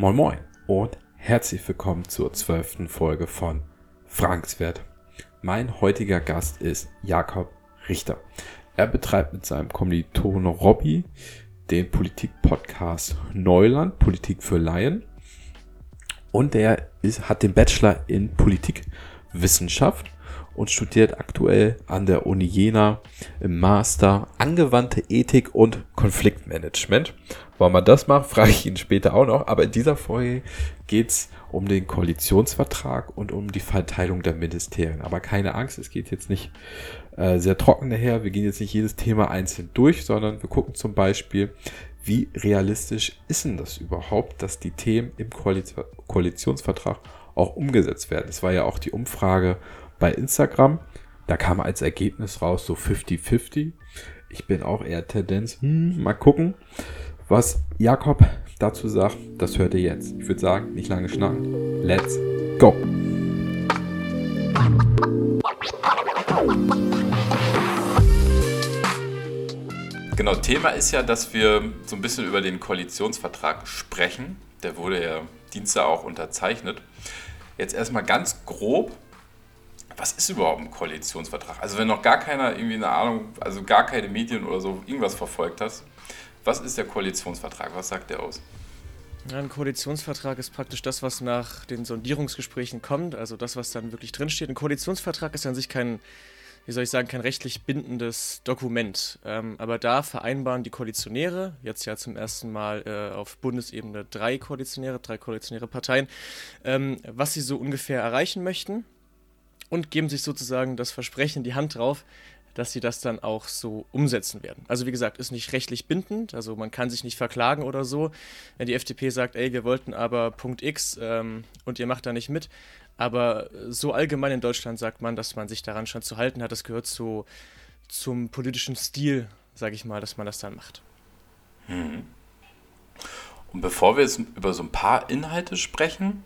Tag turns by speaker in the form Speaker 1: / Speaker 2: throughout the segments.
Speaker 1: Moin Moin und herzlich willkommen zur zwölften Folge von Frankswert. Mein heutiger Gast ist Jakob Richter. Er betreibt mit seinem Kommilitonen Robby den Politik-Podcast Neuland, Politik für Laien. Und er ist, hat den Bachelor in Politikwissenschaft und studiert aktuell an der Uni Jena im Master Angewandte Ethik und Konfliktmanagement. Warum er das macht, frage ich ihn später auch noch. Aber in dieser Folge geht's um den Koalitionsvertrag und um die Verteilung der Ministerien. Aber keine Angst, es geht jetzt nicht äh, sehr trocken daher. Wir gehen jetzt nicht jedes Thema einzeln durch, sondern wir gucken zum Beispiel, wie realistisch ist denn das überhaupt, dass die Themen im Koalition Koalitionsvertrag auch umgesetzt werden. Es war ja auch die Umfrage bei Instagram. Da kam als Ergebnis raus so 50-50. Ich bin auch eher Tendenz, hm, mal gucken, was Jakob dazu sagt. Das hört ihr jetzt. Ich würde sagen, nicht lange schnacken. Let's go! Genau, Thema ist ja, dass wir so ein bisschen über den Koalitionsvertrag sprechen. Der wurde ja Dienstag auch unterzeichnet. Jetzt erstmal ganz grob, was ist überhaupt ein Koalitionsvertrag? Also wenn noch gar keiner irgendwie eine Ahnung, also gar keine Medien oder so irgendwas verfolgt hast, was ist der Koalitionsvertrag? Was sagt der aus?
Speaker 2: Ein Koalitionsvertrag ist praktisch das, was nach den Sondierungsgesprächen kommt, also das, was dann wirklich drinsteht. Ein Koalitionsvertrag ist an sich kein, wie soll ich sagen, kein rechtlich bindendes Dokument. Ähm, aber da vereinbaren die Koalitionäre, jetzt ja zum ersten Mal äh, auf Bundesebene drei Koalitionäre, drei koalitionäre Parteien, ähm, was sie so ungefähr erreichen möchten und geben sich sozusagen das Versprechen in die Hand drauf, dass sie das dann auch so umsetzen werden. Also wie gesagt, ist nicht rechtlich bindend, also man kann sich nicht verklagen oder so, wenn die FDP sagt, ey, wir wollten aber Punkt X ähm, und ihr macht da nicht mit. Aber so allgemein in Deutschland sagt man, dass man sich daran schon zu halten hat. Das gehört zu, zum politischen Stil, sage ich mal, dass man das dann macht.
Speaker 1: Hm. Und bevor wir jetzt über so ein paar Inhalte sprechen,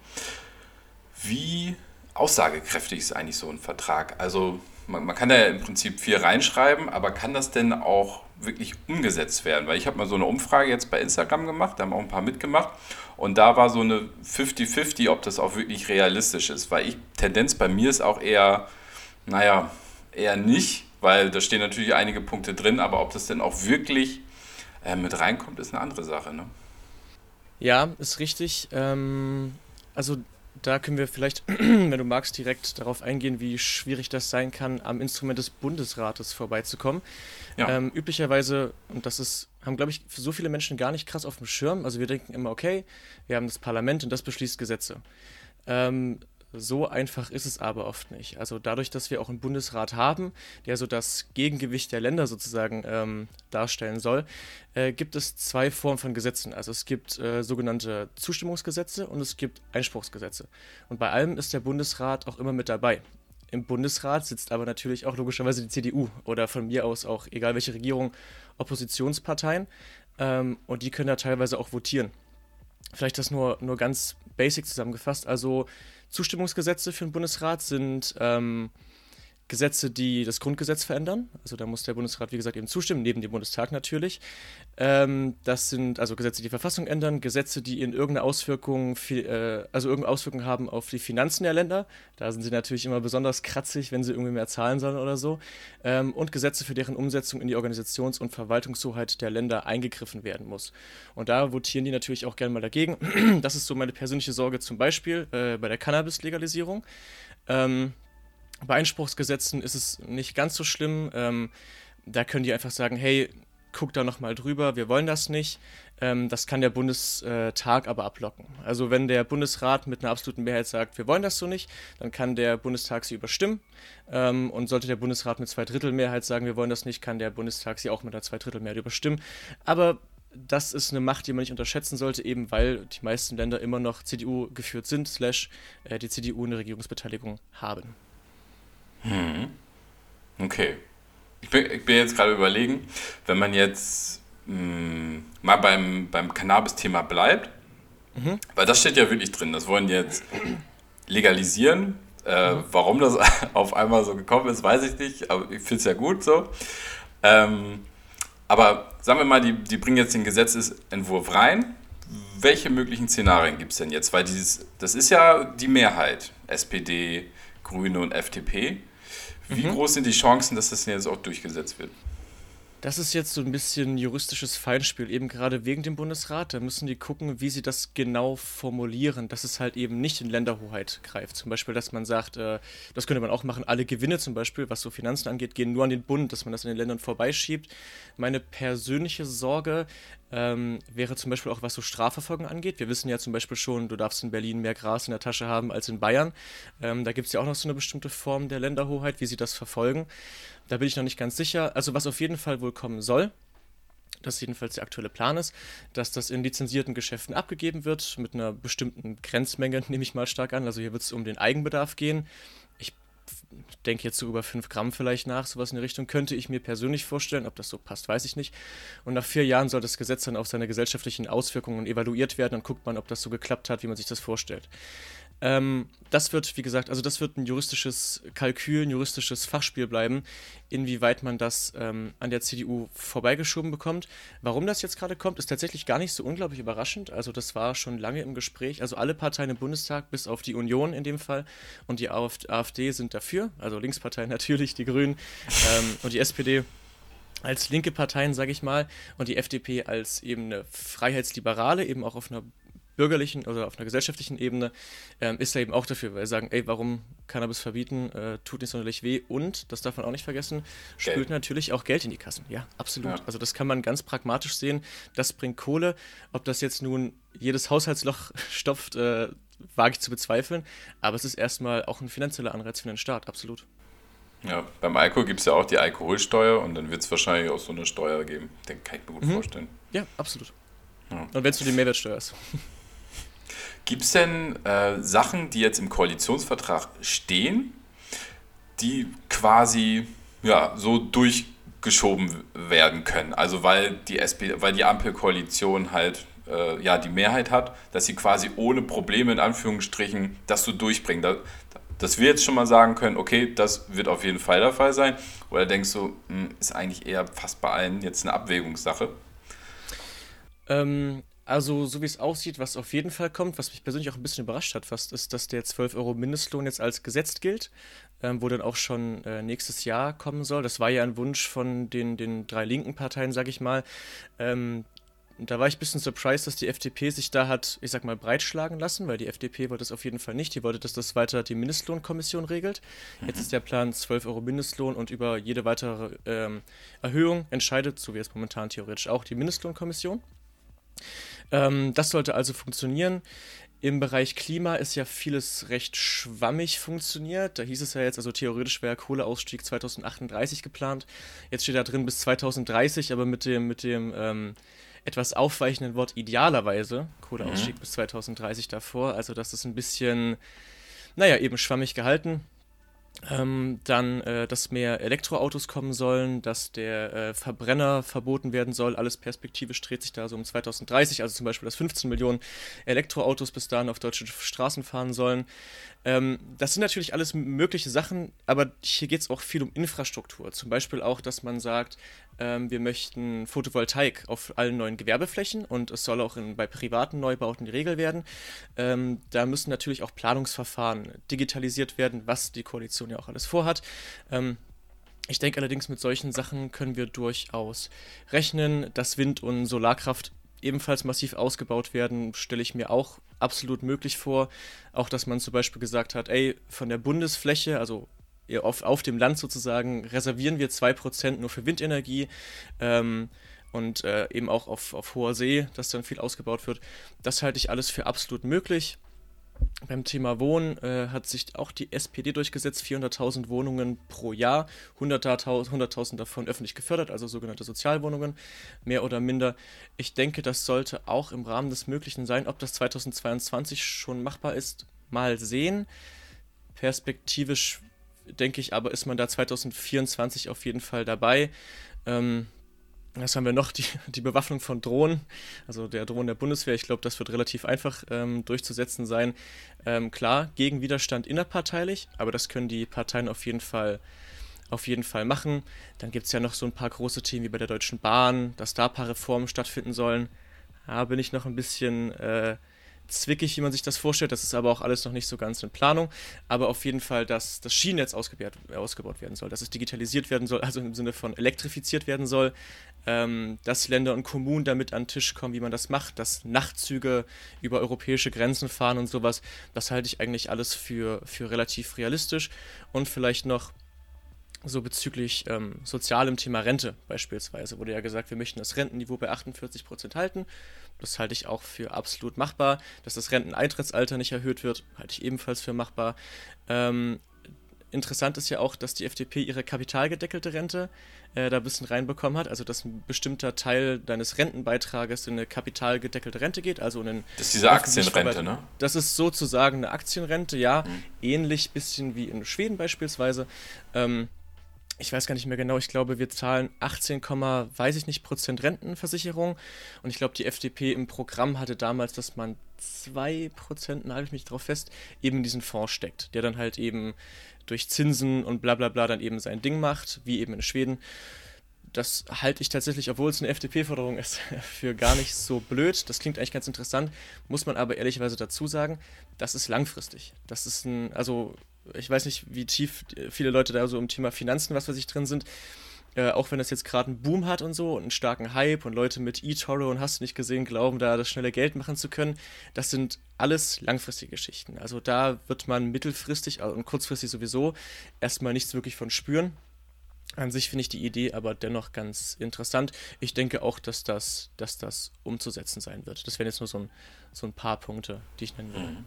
Speaker 1: wie aussagekräftig ist eigentlich so ein Vertrag? Also man, man, kann da ja im Prinzip viel reinschreiben, aber kann das denn auch wirklich umgesetzt werden? Weil ich habe mal so eine Umfrage jetzt bei Instagram gemacht, da haben auch ein paar mitgemacht und da war so eine 50-50, ob das auch wirklich realistisch ist. Weil ich, Tendenz bei mir ist auch eher, naja, eher nicht, weil da stehen natürlich einige Punkte drin, aber ob das denn auch wirklich äh, mit reinkommt, ist eine andere Sache. Ne?
Speaker 2: Ja, ist richtig. Ähm, also da können wir vielleicht, wenn du magst, direkt darauf eingehen, wie schwierig das sein kann, am Instrument des Bundesrates vorbeizukommen. Ja. Ähm, üblicherweise, und das ist, haben, glaube ich, so viele Menschen gar nicht krass auf dem Schirm. Also wir denken immer, okay, wir haben das Parlament und das beschließt Gesetze. Ähm, so einfach ist es aber oft nicht. Also dadurch, dass wir auch einen Bundesrat haben, der so das Gegengewicht der Länder sozusagen ähm, darstellen soll, äh, gibt es zwei Formen von Gesetzen. Also es gibt äh, sogenannte Zustimmungsgesetze und es gibt Einspruchsgesetze. Und bei allem ist der Bundesrat auch immer mit dabei. Im Bundesrat sitzt aber natürlich auch logischerweise die CDU oder von mir aus auch, egal welche Regierung, Oppositionsparteien. Ähm, und die können da teilweise auch votieren. Vielleicht das nur, nur ganz basic zusammengefasst. Also Zustimmungsgesetze für den Bundesrat sind ähm, Gesetze, die das Grundgesetz verändern. Also da muss der Bundesrat, wie gesagt, eben zustimmen, neben dem Bundestag natürlich. Ähm, das sind also Gesetze, die die Verfassung ändern, Gesetze, die in irgendeine Auswirkung, äh, also irgendeine Auswirkung haben auf die Finanzen der Länder. Da sind sie natürlich immer besonders kratzig, wenn sie irgendwie mehr zahlen sollen oder so. Ähm, und Gesetze, für deren Umsetzung in die Organisations- und Verwaltungshoheit der Länder eingegriffen werden muss. Und da votieren die natürlich auch gerne mal dagegen. Das ist so meine persönliche Sorge zum Beispiel äh, bei der Cannabis-Legalisierung. Ähm, bei Einspruchsgesetzen ist es nicht ganz so schlimm. Ähm, da können die einfach sagen, hey, guck da nochmal drüber, wir wollen das nicht. Ähm, das kann der Bundestag aber ablocken. Also wenn der Bundesrat mit einer absoluten Mehrheit sagt, wir wollen das so nicht, dann kann der Bundestag sie überstimmen. Ähm, und sollte der Bundesrat mit Zweidrittelmehrheit sagen, wir wollen das nicht, kann der Bundestag sie auch mit einer Zweidrittelmehrheit überstimmen. Aber das ist eine Macht, die man nicht unterschätzen sollte, eben weil die meisten Länder immer noch CDU geführt sind, slash äh, die CDU eine Regierungsbeteiligung haben.
Speaker 1: Hm. Okay. Ich bin, ich bin jetzt gerade überlegen, wenn man jetzt mh, hm, mal beim, beim Cannabis-Thema bleibt, mhm. weil das steht ja wirklich drin, das wollen jetzt legalisieren. Äh, mhm. Warum das auf einmal so gekommen ist, weiß ich nicht, aber ich finde es ja gut so. Ähm, aber sagen wir mal, die, die bringen jetzt den Gesetzesentwurf rein,
Speaker 3: welche möglichen Szenarien gibt es denn jetzt? Weil dieses, das ist ja die Mehrheit, SPD, Grüne und FDP. Wie mhm. groß sind die Chancen, dass das jetzt auch durchgesetzt wird?
Speaker 2: Das ist jetzt so ein bisschen juristisches Feinspiel, eben gerade wegen dem Bundesrat. Da müssen die gucken, wie sie das genau formulieren, dass es halt eben nicht in Länderhoheit greift. Zum Beispiel, dass man sagt, äh, das könnte man auch machen, alle Gewinne zum Beispiel, was so Finanzen angeht, gehen nur an den Bund, dass man das in den Ländern vorbeischiebt. Meine persönliche Sorge ähm, wäre zum Beispiel auch, was so Strafverfolgung angeht. Wir wissen ja zum Beispiel schon, du darfst in Berlin mehr Gras in der Tasche haben als in Bayern. Ähm, da gibt es ja auch noch so eine bestimmte Form der Länderhoheit, wie sie das verfolgen. Da bin ich noch nicht ganz sicher. Also was auf jeden Fall wohl kommen soll, das jedenfalls der aktuelle Plan ist, dass das in lizenzierten Geschäften abgegeben wird, mit einer bestimmten Grenzmenge, nehme ich mal stark an. Also hier wird es um den Eigenbedarf gehen. Denke jetzt so über 5 Gramm vielleicht nach, sowas in die Richtung, könnte ich mir persönlich vorstellen. Ob das so passt, weiß ich nicht. Und nach vier Jahren soll das Gesetz dann auf seine gesellschaftlichen Auswirkungen evaluiert werden. Dann guckt man, ob das so geklappt hat, wie man sich das vorstellt. Ähm, das wird, wie gesagt, also das wird ein juristisches Kalkül, ein juristisches Fachspiel bleiben, inwieweit man das ähm, an der CDU vorbeigeschoben bekommt. Warum das jetzt gerade kommt, ist tatsächlich gar nicht so unglaublich überraschend. Also das war schon lange im Gespräch. Also alle Parteien im Bundestag, bis auf die Union in dem Fall und die AfD sind dafür. Also Linksparteien natürlich, die Grünen ähm, und die SPD als linke Parteien, sage ich mal, und die FDP als eben eine Freiheitsliberale, eben auch auf einer bürgerlichen oder auf einer gesellschaftlichen Ebene ähm, ist er eben auch dafür, weil sie sagen, ey, warum Cannabis verbieten, äh, tut nicht sonderlich weh und, das darf man auch nicht vergessen, spült Geld. natürlich auch Geld in die Kassen. Ja, absolut. Ja. Also das kann man ganz pragmatisch sehen. Das bringt Kohle. Ob das jetzt nun jedes Haushaltsloch stopft, äh, wage ich zu bezweifeln. Aber es ist erstmal auch ein finanzieller Anreiz für den Staat, absolut.
Speaker 3: Ja, beim Alkohol gibt es ja auch die Alkoholsteuer und dann wird es wahrscheinlich auch so eine Steuer geben. Den kann ich mir gut mhm. vorstellen.
Speaker 2: Ja, absolut. Ja. Und wenn es nur die Mehrwertsteuer ist.
Speaker 3: Gibt es denn äh, Sachen, die jetzt im Koalitionsvertrag stehen, die quasi ja, so durchgeschoben werden können? Also weil die, SP, weil die Ampelkoalition halt äh, ja, die Mehrheit hat, dass sie quasi ohne Probleme in Anführungsstrichen das so durchbringen. Da, dass wir jetzt schon mal sagen können, okay, das wird auf jeden Fall der Fall sein. Oder denkst du, hm, ist eigentlich eher fast bei allen jetzt eine Abwägungssache?
Speaker 2: Ähm, also, so wie es aussieht, was auf jeden Fall kommt, was mich persönlich auch ein bisschen überrascht hat fast, ist, dass der 12 Euro Mindestlohn jetzt als gesetzt gilt, ähm, wo dann auch schon äh, nächstes Jahr kommen soll. Das war ja ein Wunsch von den, den drei linken Parteien, sag ich mal. Ähm, da war ich ein bisschen surprised, dass die FDP sich da hat, ich sag mal, breitschlagen lassen, weil die FDP wollte es auf jeden Fall nicht. Die wollte, dass das weiter die Mindestlohnkommission regelt. Jetzt ist der Plan 12 Euro Mindestlohn und über jede weitere ähm, Erhöhung entscheidet, so wie es momentan theoretisch auch, die Mindestlohnkommission. Ähm, das sollte also funktionieren. Im Bereich Klima ist ja vieles recht schwammig funktioniert. Da hieß es ja jetzt, also theoretisch wäre Kohleausstieg 2038 geplant. Jetzt steht da drin bis 2030, aber mit dem, mit dem ähm, etwas aufweichenden Wort idealerweise Kohleausstieg mhm. bis 2030 davor. Also das ist ein bisschen, naja, eben schwammig gehalten. Ähm, dann, äh, dass mehr Elektroautos kommen sollen, dass der äh, Verbrenner verboten werden soll. Alles perspektivisch dreht sich da so um 2030, also zum Beispiel, dass 15 Millionen Elektroautos bis dahin auf deutschen Straßen fahren sollen. Ähm, das sind natürlich alles mögliche Sachen, aber hier geht es auch viel um Infrastruktur. Zum Beispiel auch, dass man sagt, ähm, wir möchten Photovoltaik auf allen neuen Gewerbeflächen und es soll auch in, bei privaten Neubauten die Regel werden. Ähm, da müssen natürlich auch Planungsverfahren digitalisiert werden, was die Koalition ja auch alles vorhat. Ähm, ich denke allerdings, mit solchen Sachen können wir durchaus rechnen, dass Wind- und Solarkraft ebenfalls massiv ausgebaut werden, stelle ich mir auch absolut möglich vor. Auch, dass man zum Beispiel gesagt hat, ey, von der Bundesfläche, also auf, auf dem Land sozusagen, reservieren wir 2% nur für Windenergie. Ähm, und äh, eben auch auf, auf hoher See, dass dann viel ausgebaut wird. Das halte ich alles für absolut möglich. Beim Thema Wohnen äh, hat sich auch die SPD durchgesetzt, 400.000 Wohnungen pro Jahr, 100.000 100 davon öffentlich gefördert, also sogenannte Sozialwohnungen, mehr oder minder. Ich denke, das sollte auch im Rahmen des Möglichen sein. Ob das 2022 schon machbar ist, mal sehen. Perspektivisch denke ich aber, ist man da 2024 auf jeden Fall dabei. Ähm, was haben wir noch? Die, die Bewaffnung von Drohnen, also der Drohnen der Bundeswehr. Ich glaube, das wird relativ einfach ähm, durchzusetzen sein. Ähm, klar, gegen Widerstand innerparteilich, aber das können die Parteien auf jeden Fall, auf jeden Fall machen. Dann gibt es ja noch so ein paar große Themen wie bei der Deutschen Bahn, dass da ein paar Reformen stattfinden sollen. da bin ich noch ein bisschen äh, zwickig, wie man sich das vorstellt. Das ist aber auch alles noch nicht so ganz in Planung. Aber auf jeden Fall, dass das Schienennetz ausgebaut, ausgebaut werden soll, dass es digitalisiert werden soll, also im Sinne von elektrifiziert werden soll, ähm, dass Länder und Kommunen damit an den Tisch kommen, wie man das macht, dass Nachtzüge über europäische Grenzen fahren und sowas. Das halte ich eigentlich alles für, für relativ realistisch. Und vielleicht noch so bezüglich ähm, sozialem Thema Rente beispielsweise wurde ja gesagt, wir möchten das Rentenniveau bei 48 Prozent halten. Das halte ich auch für absolut machbar. Dass das Renteneintrittsalter nicht erhöht wird, halte ich ebenfalls für machbar. Ähm, interessant ist ja auch, dass die FDP ihre kapitalgedeckelte Rente äh, da ein bisschen reinbekommen hat. Also, dass ein bestimmter Teil deines Rentenbeitrages in eine kapitalgedeckelte Rente geht. Also in
Speaker 3: das ist diese Aktienrente, ne?
Speaker 2: Das ist sozusagen eine Aktienrente, ja. Mhm. Ähnlich bisschen wie in Schweden beispielsweise. Ähm, ich weiß gar nicht mehr genau, ich glaube, wir zahlen 18, weiß ich nicht, Prozent Rentenversicherung. Und ich glaube, die FDP im Programm hatte damals, dass man 2 Prozent, halte ich mich drauf fest, eben in diesen Fonds steckt, der dann halt eben durch Zinsen und bla bla bla dann eben sein Ding macht, wie eben in Schweden. Das halte ich tatsächlich, obwohl es eine FDP-Forderung ist, für gar nicht so blöd. Das klingt eigentlich ganz interessant, muss man aber ehrlicherweise dazu sagen, das ist langfristig. Das ist ein, also ich weiß nicht, wie tief viele Leute da so im Thema Finanzen, was für sich drin sind. Äh, auch wenn das jetzt gerade einen Boom hat und so und einen starken Hype und Leute mit eToro und hast du nicht gesehen, glauben, da das schnelle Geld machen zu können, das sind alles langfristige Geschichten. Also da wird man mittelfristig und kurzfristig sowieso erstmal nichts wirklich von spüren. An sich finde ich die Idee aber dennoch ganz interessant. Ich denke auch, dass das, dass das umzusetzen sein wird. Das wären jetzt nur so ein, so ein paar Punkte, die ich nennen würde. Mhm.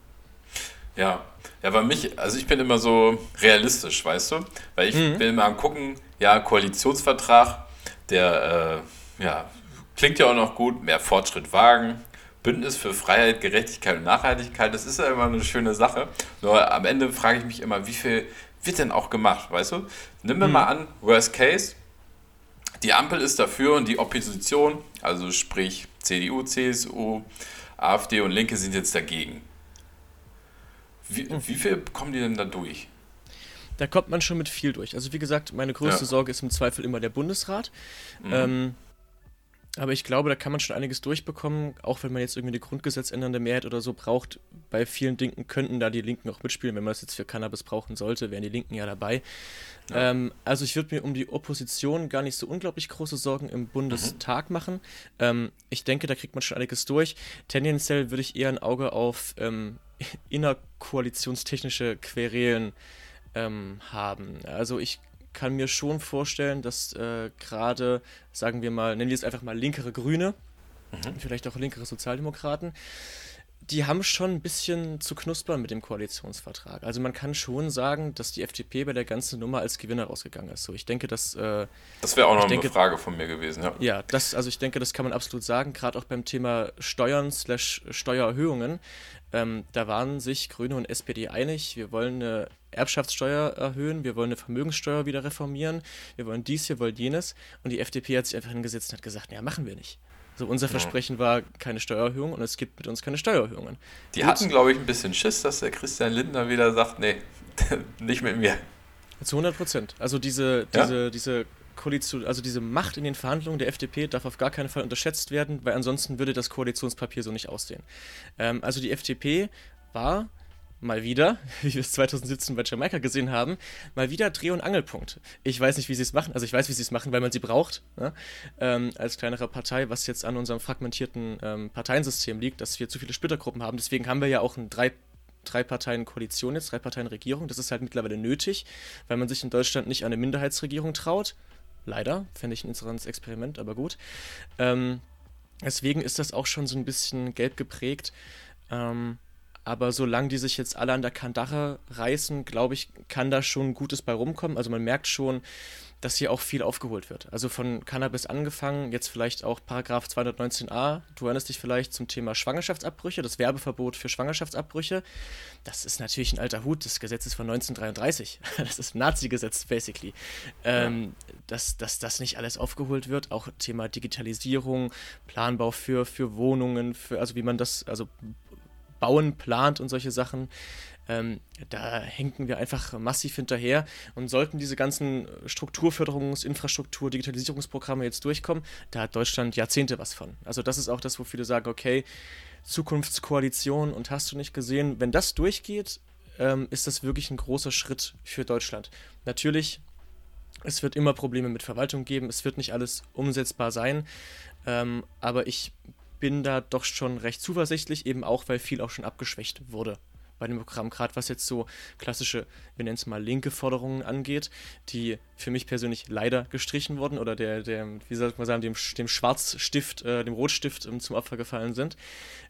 Speaker 3: Ja, ja, bei mich, also ich bin immer so realistisch, weißt du? Weil ich mhm. will mal gucken, ja, Koalitionsvertrag, der, äh, ja, klingt ja auch noch gut, mehr Fortschritt wagen, Bündnis für Freiheit, Gerechtigkeit und Nachhaltigkeit, das ist ja immer eine schöne Sache. Nur am Ende frage ich mich immer, wie viel wird denn auch gemacht, weißt du? Nimm mir mhm. mal an, Worst Case, die Ampel ist dafür und die Opposition, also sprich CDU, CSU, AfD und Linke sind jetzt dagegen. Wie, wie viel kommen die denn da durch?
Speaker 2: Da kommt man schon mit viel durch. Also wie gesagt, meine größte ja. Sorge ist im Zweifel immer der Bundesrat. Mhm. Ähm, aber ich glaube, da kann man schon einiges durchbekommen, auch wenn man jetzt irgendwie eine grundgesetzändernde Mehrheit oder so braucht. Bei vielen Dingen könnten da die Linken auch mitspielen. Wenn man das jetzt für Cannabis brauchen sollte, wären die Linken ja dabei. Ja. Ähm, also ich würde mir um die Opposition gar nicht so unglaublich große Sorgen im Bundestag mhm. machen. Ähm, ich denke, da kriegt man schon einiges durch. Tendenziell würde ich eher ein Auge auf ähm, innerkoalitionstechnische Querelen ähm, haben. Also ich kann mir schon vorstellen, dass äh, gerade, sagen wir mal, nennen wir es einfach mal linkere Grüne, mhm. vielleicht auch linkere Sozialdemokraten, die haben schon ein bisschen zu knuspern mit dem Koalitionsvertrag. Also man kann schon sagen, dass die FDP bei der ganzen Nummer als Gewinner rausgegangen ist. So, ich denke, dass äh,
Speaker 3: das wäre auch noch denke, eine Frage von mir gewesen. Ja,
Speaker 2: ja, das, also ich denke, das kann man absolut sagen. Gerade auch beim Thema Steuern slash Steuererhöhungen, ähm, da waren sich Grüne und SPD einig. Wir wollen eine Erbschaftssteuer erhöhen, wir wollen eine Vermögenssteuer wieder reformieren, wir wollen dies, wir wollen jenes. Und die FDP hat sich einfach hingesetzt und hat gesagt, ja, machen wir nicht. So, unser Versprechen war keine Steuererhöhung und es gibt mit uns keine Steuererhöhungen.
Speaker 3: Die Gut. hatten, glaube ich, ein bisschen Schiss, dass der Christian Lindner wieder sagt, nee, nicht mit mir.
Speaker 2: Zu 100 Prozent. Also diese, diese, ja? diese Koalition, also diese Macht in den Verhandlungen der FDP darf auf gar keinen Fall unterschätzt werden, weil ansonsten würde das Koalitionspapier so nicht aussehen. Ähm, also die FDP war mal wieder, wie wir es 2017 bei Jamaika gesehen haben, mal wieder Dreh- und Angelpunkt. Ich weiß nicht, wie sie es machen. Also ich weiß, wie sie es machen, weil man sie braucht, ne? ähm, als kleinere Partei, was jetzt an unserem fragmentierten ähm, Parteiensystem liegt, dass wir zu viele Splittergruppen haben. Deswegen haben wir ja auch ein drei drei Parteien Koalition jetzt, drei Parteien Regierung. Das ist halt mittlerweile nötig, weil man sich in Deutschland nicht an eine Minderheitsregierung traut. Leider, fände ich ein interessantes Experiment, aber gut. Ähm, deswegen ist das auch schon so ein bisschen gelb geprägt. Ähm, aber solange die sich jetzt alle an der Kandare reißen, glaube ich, kann da schon Gutes bei rumkommen. Also man merkt schon, dass hier auch viel aufgeholt wird. Also von Cannabis angefangen, jetzt vielleicht auch Paragraph 219a, du erinnerst dich vielleicht zum Thema Schwangerschaftsabbrüche, das Werbeverbot für Schwangerschaftsabbrüche. Das ist natürlich ein alter Hut, das Gesetz ist von 1933. Das ist Nazi-Gesetz, basically. Ähm, dass, dass das nicht alles aufgeholt wird, auch Thema Digitalisierung, Planbau für, für Wohnungen, für, also wie man das, also Bauen plant und solche Sachen. Ähm, da hängen wir einfach massiv hinterher und sollten diese ganzen Strukturförderungs-, Infrastruktur-, Digitalisierungsprogramme jetzt durchkommen, da hat Deutschland Jahrzehnte was von. Also das ist auch das, wo viele sagen, okay, Zukunftskoalition und hast du nicht gesehen, wenn das durchgeht, ähm, ist das wirklich ein großer Schritt für Deutschland. Natürlich, es wird immer Probleme mit Verwaltung geben, es wird nicht alles umsetzbar sein, ähm, aber ich bin da doch schon recht zuversichtlich, eben auch, weil viel auch schon abgeschwächt wurde bei dem Programm, gerade was jetzt so klassische, wir nennen es mal linke Forderungen angeht, die für mich persönlich leider gestrichen wurden oder der, der wie soll man sagen, dem, dem Schwarzstift, äh, dem Rotstift ähm, zum Opfer gefallen sind.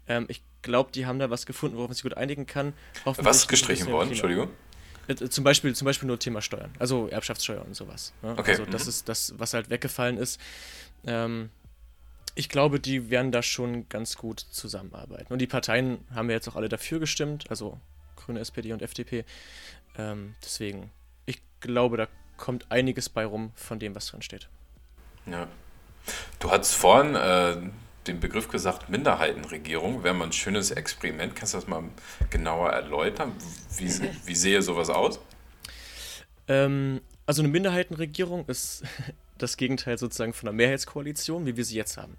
Speaker 2: Ähm, ich glaube, die haben da was gefunden, worauf man sich gut einigen kann.
Speaker 3: Was gestrichen worden, Entschuldigung?
Speaker 2: Äh, zum Beispiel, zum Beispiel nur Thema Steuern, also Erbschaftssteuer und sowas. Ne? Okay. Also das mhm. ist das, was halt weggefallen ist. Ähm, ich glaube, die werden da schon ganz gut zusammenarbeiten. Und die Parteien haben ja jetzt auch alle dafür gestimmt, also Grüne, SPD und FDP. Ähm, deswegen, ich glaube, da kommt einiges bei rum von dem, was drin steht.
Speaker 3: Ja. Du hast vorhin äh, den Begriff gesagt, Minderheitenregierung. Wäre mal ein schönes Experiment. Kannst du das mal genauer erläutern? Wie, wie sehe sowas aus?
Speaker 2: Ähm, also eine Minderheitenregierung ist das Gegenteil sozusagen von einer Mehrheitskoalition, wie wir sie jetzt haben.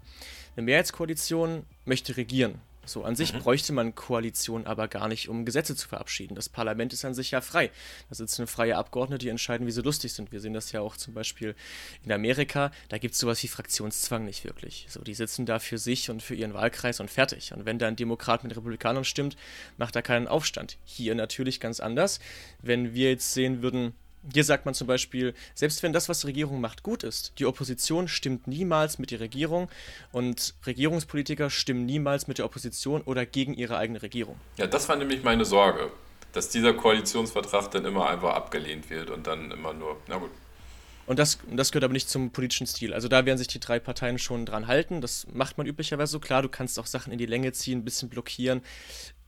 Speaker 2: Eine Mehrheitskoalition möchte regieren. So, an sich mhm. bräuchte man Koalition aber gar nicht, um Gesetze zu verabschieden. Das Parlament ist an sich ja frei. Da sitzen freie Abgeordnete, die entscheiden, wie sie lustig sind. Wir sehen das ja auch zum Beispiel in Amerika. Da gibt es sowas wie Fraktionszwang nicht wirklich. So, die sitzen da für sich und für ihren Wahlkreis und fertig. Und wenn da ein Demokrat mit Republikanern stimmt, macht er keinen Aufstand. Hier natürlich ganz anders. Wenn wir jetzt sehen würden, hier sagt man zum Beispiel, selbst wenn das, was die Regierung macht, gut ist, die Opposition stimmt niemals mit der Regierung und Regierungspolitiker stimmen niemals mit der Opposition oder gegen ihre eigene Regierung.
Speaker 3: Ja, das war nämlich meine Sorge, dass dieser Koalitionsvertrag dann immer einfach abgelehnt wird und dann immer nur, na gut.
Speaker 2: Und das, das gehört aber nicht zum politischen Stil. Also da werden sich die drei Parteien schon dran halten. Das macht man üblicherweise so. Klar, du kannst auch Sachen in die Länge ziehen, ein bisschen blockieren.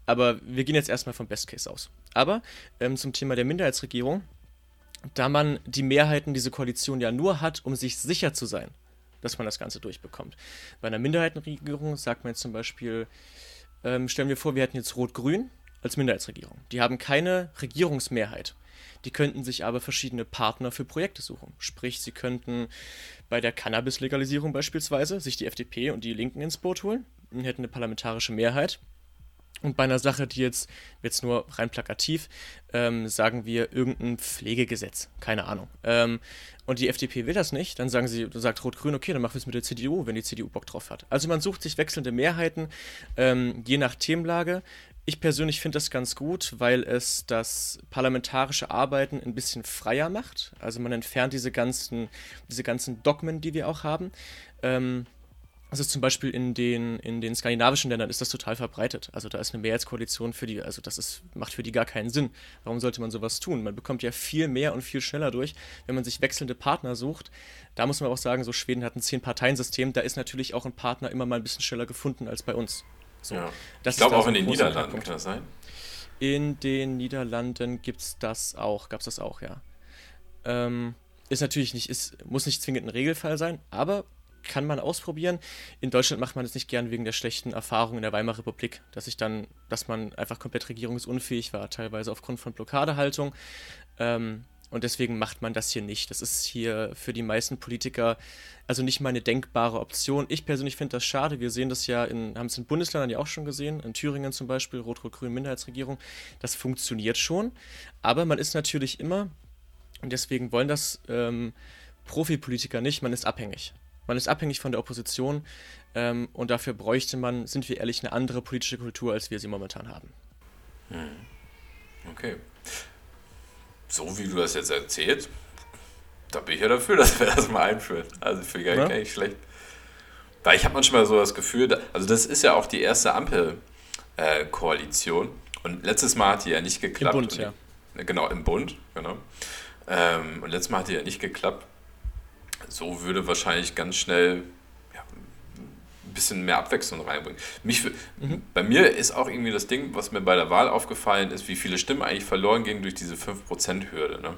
Speaker 2: Aber wir gehen jetzt erstmal vom Best Case aus. Aber ähm, zum Thema der Minderheitsregierung da man die Mehrheiten diese Koalition ja nur hat, um sich sicher zu sein, dass man das Ganze durchbekommt. Bei einer Minderheitenregierung sagt man jetzt zum Beispiel, ähm, stellen wir vor, wir hätten jetzt Rot-Grün als Minderheitsregierung. Die haben keine Regierungsmehrheit. Die könnten sich aber verschiedene Partner für Projekte suchen. Sprich, sie könnten bei der Cannabis-Legalisierung beispielsweise sich die FDP und die Linken ins Boot holen, hätten eine parlamentarische Mehrheit und bei einer Sache, die jetzt, jetzt nur rein plakativ, ähm, sagen wir irgendein Pflegegesetz, keine Ahnung. Ähm, und die FDP will das nicht, dann sagen sie, sagt Rot-Grün, okay, dann machen wir es mit der CDU, wenn die CDU Bock drauf hat. Also man sucht sich wechselnde Mehrheiten, ähm, je nach Themenlage. Ich persönlich finde das ganz gut, weil es das parlamentarische Arbeiten ein bisschen freier macht. Also man entfernt diese ganzen, diese ganzen Dogmen, die wir auch haben. Ähm, also zum Beispiel in den, in den skandinavischen Ländern ist das total verbreitet. Also da ist eine Mehrheitskoalition für die, also das ist, macht für die gar keinen Sinn. Warum sollte man sowas tun? Man bekommt ja viel mehr und viel schneller durch, wenn man sich wechselnde Partner sucht. Da muss man auch sagen, so Schweden hat ein Zehn-Parteien-System, da ist natürlich auch ein Partner immer mal ein bisschen schneller gefunden als bei uns.
Speaker 3: So, ja. Ich glaube auch in den Niederlanden kann das sein.
Speaker 2: In den Niederlanden gibt es das auch, gab es das auch, ja. Ähm, ist natürlich nicht, ist, muss nicht zwingend ein Regelfall sein, aber kann man ausprobieren. In Deutschland macht man es nicht gern wegen der schlechten Erfahrung in der Weimarer Republik, dass ich dann, dass man einfach komplett regierungsunfähig war, teilweise aufgrund von Blockadehaltung. Ähm, und deswegen macht man das hier nicht. Das ist hier für die meisten Politiker also nicht mal eine denkbare Option. Ich persönlich finde das schade. Wir sehen das ja in, haben es in Bundesländern ja auch schon gesehen, in Thüringen zum Beispiel, Rot-Rot-Grün Minderheitsregierung. Das funktioniert schon. Aber man ist natürlich immer, und deswegen wollen das ähm, Profipolitiker nicht, man ist abhängig. Man ist abhängig von der Opposition ähm, und dafür bräuchte man, sind wir ehrlich, eine andere politische Kultur, als wir sie momentan haben.
Speaker 3: Hm. Okay. So wie du das jetzt erzählst, da bin ich ja dafür, dass wir das mal einführen. Also für gar, ja? gar nicht schlecht. Weil ich habe manchmal so das Gefühl, also das ist ja auch die erste Ampel-Koalition. Und letztes Mal hat die ja nicht geklappt. Im Bund, ja. Genau, im Bund, genau. Ähm, und letztes Mal hat die ja nicht geklappt so würde wahrscheinlich ganz schnell ja, ein bisschen mehr Abwechslung reinbringen. Mich, mhm. Bei mir ist auch irgendwie das Ding, was mir bei der Wahl aufgefallen ist, wie viele Stimmen eigentlich verloren gehen durch diese 5%-Hürde. Ne?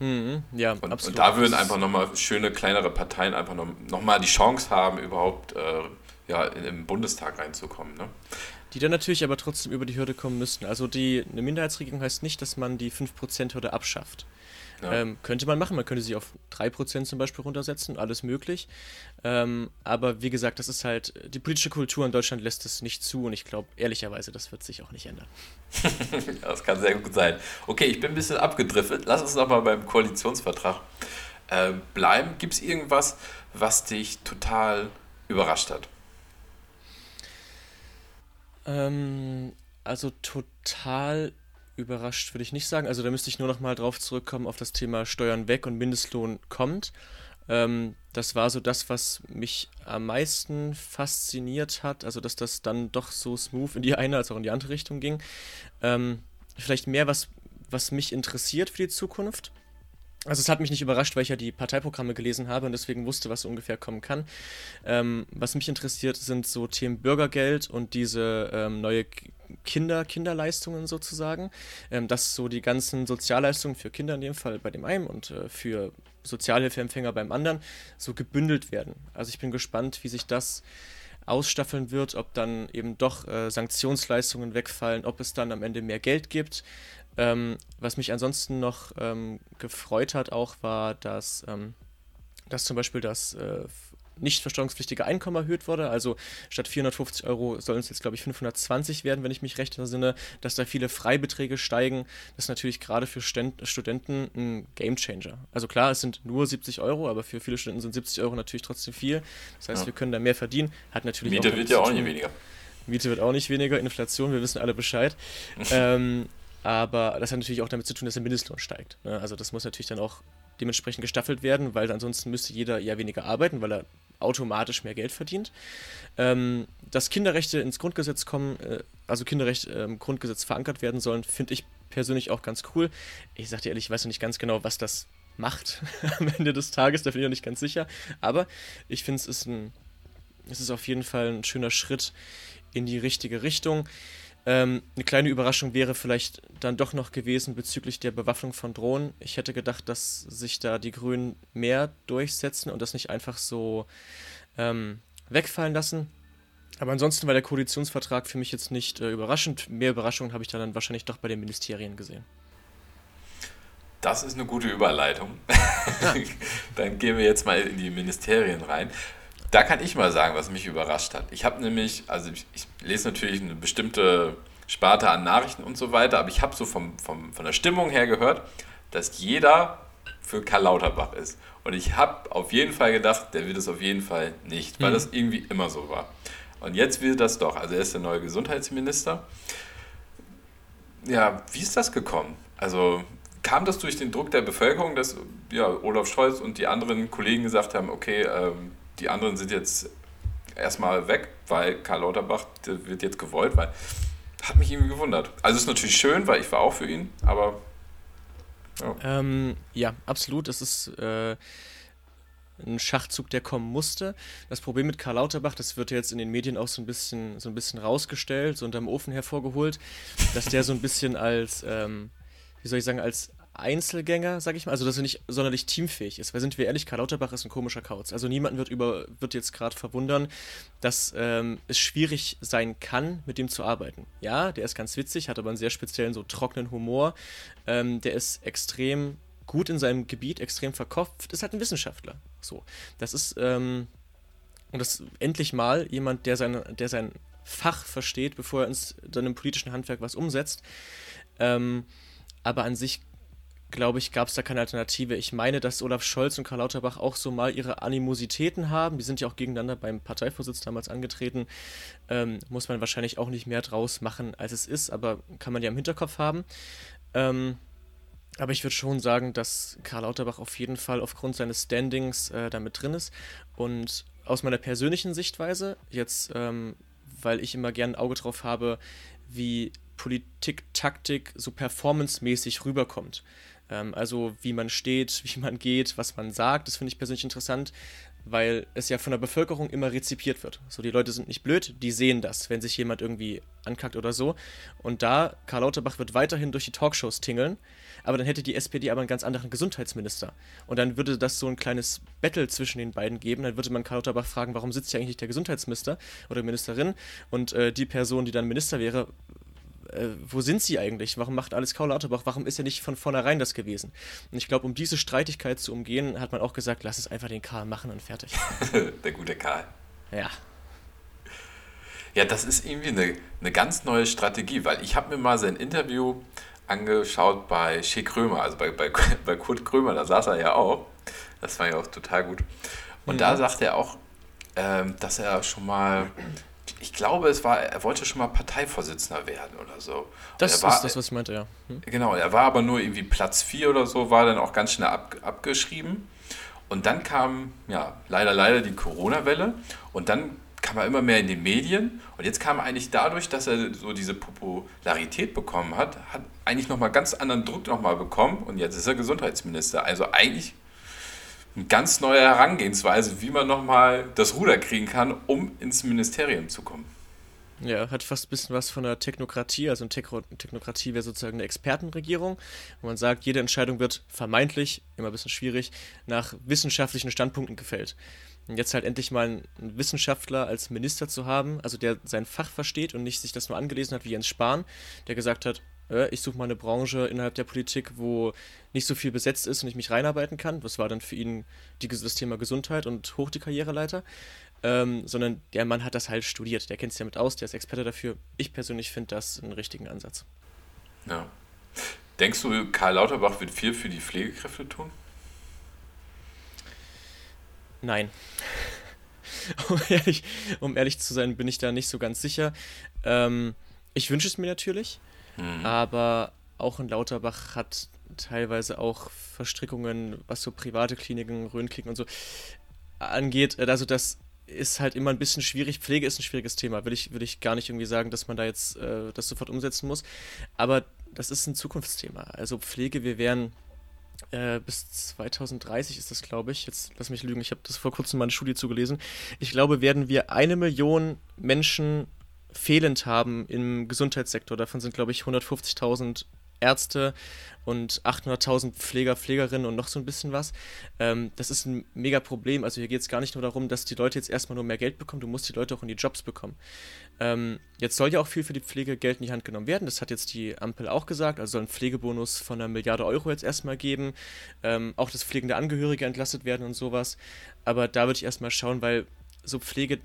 Speaker 2: Mhm, ja,
Speaker 3: und, absolut. Und da würden einfach nochmal schöne kleinere Parteien einfach nochmal noch die Chance haben, überhaupt äh, ja, in, im Bundestag reinzukommen. Ne?
Speaker 2: Die dann natürlich aber trotzdem über die Hürde kommen müssten. Also die, eine Minderheitsregierung heißt nicht, dass man die 5%-Hürde abschafft. Ja. Ähm, könnte man machen, man könnte sie auf 3% zum Beispiel runtersetzen, alles möglich. Ähm, aber wie gesagt, das ist halt, die politische Kultur in Deutschland lässt es nicht zu und ich glaube ehrlicherweise, das wird sich auch nicht ändern.
Speaker 3: das kann sehr gut sein. Okay, ich bin ein bisschen abgedriftet. Lass uns nochmal beim Koalitionsvertrag äh, bleiben. Gibt es irgendwas, was dich total überrascht hat?
Speaker 2: Ähm, also total überrascht würde ich nicht sagen. Also da müsste ich nur noch mal drauf zurückkommen auf das Thema Steuern weg und Mindestlohn kommt. Ähm, das war so das, was mich am meisten fasziniert hat. Also dass das dann doch so smooth in die eine als auch in die andere Richtung ging. Ähm, vielleicht mehr was, was mich interessiert für die Zukunft. Also es hat mich nicht überrascht, weil ich ja die Parteiprogramme gelesen habe und deswegen wusste, was ungefähr kommen kann. Ähm, was mich interessiert, sind so Themen Bürgergeld und diese ähm, neue Kinder, Kinderleistungen sozusagen. Ähm, dass so die ganzen Sozialleistungen für Kinder in dem Fall bei dem einen und äh, für Sozialhilfeempfänger beim anderen so gebündelt werden. Also ich bin gespannt, wie sich das ausstaffeln wird, ob dann eben doch äh, Sanktionsleistungen wegfallen, ob es dann am Ende mehr Geld gibt. Ähm, was mich ansonsten noch ähm, gefreut hat auch, war, dass, ähm, dass zum Beispiel das äh, nicht versteuerungspflichtige Einkommen erhöht wurde. Also statt 450 Euro sollen es jetzt, glaube ich, 520 werden, wenn ich mich recht entsinne, dass da viele Freibeträge steigen. Das ist natürlich gerade für Studenten ein Gamechanger. Also klar, es sind nur 70 Euro, aber für viele Studenten sind 70 Euro natürlich trotzdem viel. Das heißt, ja. wir können da mehr verdienen. Hat natürlich
Speaker 3: Miete wird ja auch nicht weniger.
Speaker 2: Miete wird auch nicht weniger, Inflation, wir wissen alle Bescheid. ähm, aber das hat natürlich auch damit zu tun, dass der Mindestlohn steigt. Ne? Also das muss natürlich dann auch dementsprechend gestaffelt werden, weil ansonsten müsste jeder eher weniger arbeiten, weil er automatisch mehr Geld verdient. Ähm, dass Kinderrechte ins Grundgesetz kommen, äh, also Kinderrechte im Grundgesetz verankert werden sollen, finde ich persönlich auch ganz cool. Ich sage dir ehrlich, ich weiß noch nicht ganz genau, was das macht am Ende des Tages, da bin ich noch nicht ganz sicher. Aber ich finde, es es ist auf jeden Fall ein schöner Schritt in die richtige Richtung. Ähm, eine kleine Überraschung wäre vielleicht dann doch noch gewesen bezüglich der Bewaffnung von Drohnen. Ich hätte gedacht, dass sich da die Grünen mehr durchsetzen und das nicht einfach so ähm, wegfallen lassen. Aber ansonsten war der Koalitionsvertrag für mich jetzt nicht äh, überraschend. Mehr Überraschungen habe ich dann wahrscheinlich doch bei den Ministerien gesehen.
Speaker 3: Das ist eine gute Überleitung. dann gehen wir jetzt mal in die Ministerien rein. Da kann ich mal sagen, was mich überrascht hat. Ich habe nämlich, also ich, ich, lese natürlich eine bestimmte Sparte an Nachrichten und so weiter, aber ich habe so vom, vom, von der Stimmung her gehört, dass jeder für Karl Lauterbach ist. Und ich habe auf jeden Fall gedacht, der wird es auf jeden Fall nicht, weil mhm. das irgendwie immer so war. Und jetzt will das doch. Also er ist der neue Gesundheitsminister. Ja, wie ist das gekommen? Also kam das durch den Druck der Bevölkerung, dass ja, Olaf Scholz und die anderen Kollegen gesagt haben, okay, ähm, die anderen sind jetzt erstmal weg, weil Karl Lauterbach wird jetzt gewollt, weil hat mich irgendwie gewundert. Also ist natürlich schön, weil ich war auch für ihn, aber
Speaker 2: ja, ähm, ja absolut. Es ist äh, ein Schachzug, der kommen musste. Das Problem mit Karl Lauterbach, das wird jetzt in den Medien auch so ein bisschen, so ein bisschen rausgestellt, so unterm Ofen hervorgeholt, dass der so ein bisschen als, ähm, wie soll ich sagen, als Einzelgänger, sag ich mal, also dass er nicht sonderlich teamfähig ist. Weil sind wir ehrlich, Karl Lauterbach ist ein komischer Kauz. Also niemanden wird über wird jetzt gerade verwundern, dass ähm, es schwierig sein kann, mit dem zu arbeiten. Ja, der ist ganz witzig, hat aber einen sehr speziellen, so trockenen Humor. Ähm, der ist extrem gut in seinem Gebiet, extrem verkopft, ist halt ein Wissenschaftler. So, das ist ähm, und das endlich mal jemand, der sein, der sein Fach versteht, bevor er in seinem politischen Handwerk was umsetzt. Ähm, aber an sich glaube ich, gab es da keine Alternative. Ich meine, dass Olaf Scholz und Karl Lauterbach auch so mal ihre Animositäten haben. Die sind ja auch gegeneinander beim Parteivorsitz damals angetreten. Ähm, muss man wahrscheinlich auch nicht mehr draus machen, als es ist, aber kann man ja im Hinterkopf haben. Ähm, aber ich würde schon sagen, dass Karl Lauterbach auf jeden Fall aufgrund seines Standings äh, damit drin ist. Und aus meiner persönlichen Sichtweise, jetzt, ähm, weil ich immer gern ein Auge drauf habe, wie Politik, Taktik so performancemäßig rüberkommt. Ähm, also wie man steht, wie man geht, was man sagt, das finde ich persönlich interessant. weil es ja von der Bevölkerung immer rezipiert wird. So, die Leute sind nicht blöd, die sehen das, wenn sich jemand irgendwie ankackt oder so. Und da, Karl Lauterbach wird weiterhin durch die Talkshows tingeln, aber dann hätte die SPD aber einen ganz anderen Gesundheitsminister. Und dann würde das so ein kleines Battle zwischen den beiden geben. Dann würde man Karl Lauterbach fragen, warum sitzt hier eigentlich der Gesundheitsminister oder Ministerin? Und äh, die Person, die dann Minister wäre, äh, wo sind sie eigentlich? Warum macht alles Karl Lauterbach? Warum ist er nicht von vornherein das gewesen? Und ich glaube, um diese Streitigkeit zu umgehen, hat man auch gesagt, lass es einfach den Karl machen und fertig.
Speaker 3: Der gute Karl.
Speaker 2: Ja.
Speaker 3: Ja, das ist irgendwie eine, eine ganz neue Strategie, weil ich habe mir mal sein Interview angeschaut bei Shea Krömer, also bei, bei, bei Kurt Krömer, da saß er ja auch. Das war ja auch total gut. Und mhm. da sagt er auch, ähm, dass er schon mal ich glaube, es war, er wollte schon mal Parteivorsitzender werden oder so.
Speaker 2: Das
Speaker 3: war,
Speaker 2: ist das, was ich meinte, ja.
Speaker 3: Hm? Genau, er war aber nur irgendwie Platz 4 oder so, war dann auch ganz schnell ab, abgeschrieben. Und dann kam, ja, leider, leider die Corona-Welle. Und dann kam er immer mehr in die Medien. Und jetzt kam eigentlich dadurch, dass er so diese Popularität bekommen hat, hat eigentlich nochmal ganz anderen Druck nochmal bekommen. Und jetzt ist er Gesundheitsminister. Also eigentlich eine ganz neue Herangehensweise, wie man nochmal das Ruder kriegen kann, um ins Ministerium zu kommen.
Speaker 2: Ja, hat fast ein bisschen was von der Technokratie. Also eine Technokratie wäre sozusagen eine Expertenregierung, wo man sagt, jede Entscheidung wird vermeintlich, immer ein bisschen schwierig, nach wissenschaftlichen Standpunkten gefällt. Und jetzt halt endlich mal einen Wissenschaftler als Minister zu haben, also der sein Fach versteht und nicht sich das nur angelesen hat wie Jens Spahn, der gesagt hat, ich suche mal eine Branche innerhalb der Politik, wo nicht so viel besetzt ist und ich mich reinarbeiten kann. Das war dann für ihn die, das Thema Gesundheit und hoch die Karriereleiter. Ähm, sondern der Mann hat das halt studiert, der kennt sich damit aus, der ist Experte dafür. Ich persönlich finde das einen richtigen Ansatz.
Speaker 3: Ja. Denkst du, Karl Lauterbach wird viel für die Pflegekräfte tun?
Speaker 2: Nein. um, ehrlich, um ehrlich zu sein, bin ich da nicht so ganz sicher. Ähm, ich wünsche es mir natürlich. Mhm. Aber auch in Lauterbach hat teilweise auch Verstrickungen, was so private Kliniken, Röntgenkliniken und so angeht. Also das ist halt immer ein bisschen schwierig. Pflege ist ein schwieriges Thema. Will ich, will ich gar nicht irgendwie sagen, dass man da jetzt äh, das sofort umsetzen muss. Aber das ist ein Zukunftsthema. Also Pflege, wir wären äh, bis 2030 ist das, glaube ich. Jetzt lass mich lügen, ich habe das vor kurzem mal eine Studie zugelesen. Ich glaube, werden wir eine Million Menschen fehlend haben im Gesundheitssektor. Davon sind, glaube ich, 150.000 Ärzte und 800.000 Pfleger, Pflegerinnen und noch so ein bisschen was. Ähm, das ist ein mega Problem. Also hier geht es gar nicht nur darum, dass die Leute jetzt erstmal nur mehr Geld bekommen, du musst die Leute auch in die Jobs bekommen. Ähm, jetzt soll ja auch viel für die Pflege Geld in die Hand genommen werden. Das hat jetzt die Ampel auch gesagt. Also soll ein Pflegebonus von einer Milliarde Euro jetzt erstmal geben. Ähm, auch das pflegende Angehörige entlastet werden und sowas. Aber da würde ich erstmal schauen, weil so Pflege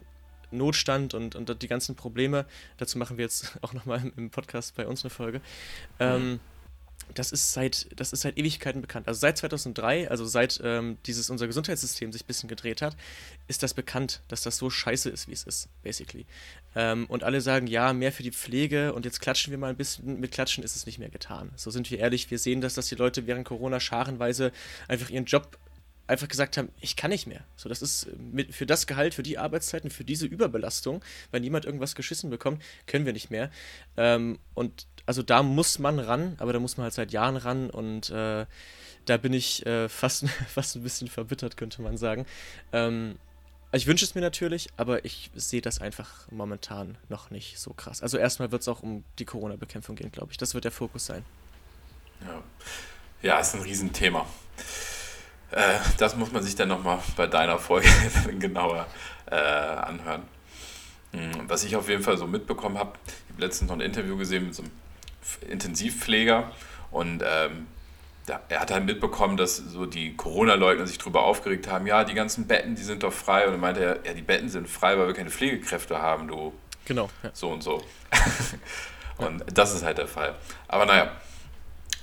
Speaker 2: Notstand und, und die ganzen Probleme, dazu machen wir jetzt auch nochmal im Podcast bei uns eine Folge. Ähm, mhm. das ist seit, das ist seit Ewigkeiten bekannt. Also seit 2003, also seit ähm, dieses unser Gesundheitssystem sich ein bisschen gedreht hat, ist das bekannt, dass das so scheiße ist, wie es ist, basically. Ähm, und alle sagen, ja, mehr für die Pflege und jetzt klatschen wir mal ein bisschen. Mit Klatschen ist es nicht mehr getan. So sind wir ehrlich, wir sehen das, dass die Leute während Corona scharenweise einfach ihren Job einfach gesagt haben, ich kann nicht mehr. So, das ist mit, für das Gehalt, für die Arbeitszeiten, für diese Überbelastung, wenn niemand irgendwas geschissen bekommt, können wir nicht mehr. Ähm, und also da muss man ran, aber da muss man halt seit Jahren ran und äh, da bin ich äh, fast, fast ein bisschen verbittert, könnte man sagen. Ähm, ich wünsche es mir natürlich, aber ich sehe das einfach momentan noch nicht so krass. Also erstmal wird es auch um die Corona-Bekämpfung gehen, glaube ich. Das wird der Fokus sein.
Speaker 3: Ja, ja ist ein Riesenthema. Äh, das muss man sich dann nochmal bei deiner Folge genauer äh, anhören. Hm, was ich auf jeden Fall so mitbekommen habe, ich habe letztens noch ein Interview gesehen mit so einem Intensivpfleger und ähm, er hat halt mitbekommen, dass so die Corona-Leugner sich darüber aufgeregt haben, ja, die ganzen Betten, die sind doch frei. Und er meinte er, ja, die Betten sind frei, weil wir keine Pflegekräfte haben, du.
Speaker 2: Genau.
Speaker 3: Ja. So und so. und das ist halt der Fall. Aber naja,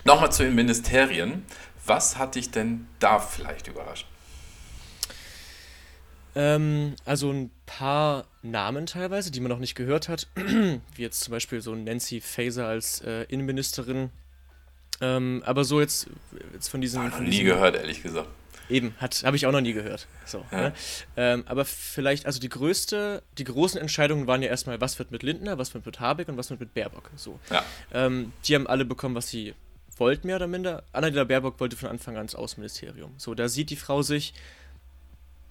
Speaker 3: nochmal zu den Ministerien. Was hat dich denn da vielleicht überrascht?
Speaker 2: Ähm, also ein paar Namen teilweise, die man noch nicht gehört hat, wie jetzt zum Beispiel so Nancy Faeser als äh, Innenministerin. Ähm, aber so jetzt, jetzt von diesen.
Speaker 3: Noch
Speaker 2: von
Speaker 3: nie gehört, ehrlich gesagt.
Speaker 2: Eben, habe ich auch noch nie gehört. So, ja. ne? ähm, aber vielleicht, also die größte, die großen Entscheidungen waren ja erstmal, was wird mit Lindner, was wird mit Habeck und was wird mit Baerbock. So.
Speaker 3: Ja.
Speaker 2: Ähm, die haben alle bekommen, was sie wollten, mehr oder minder. Annalena Baerbock wollte von Anfang an ins Außenministerium. So, da sieht die Frau sich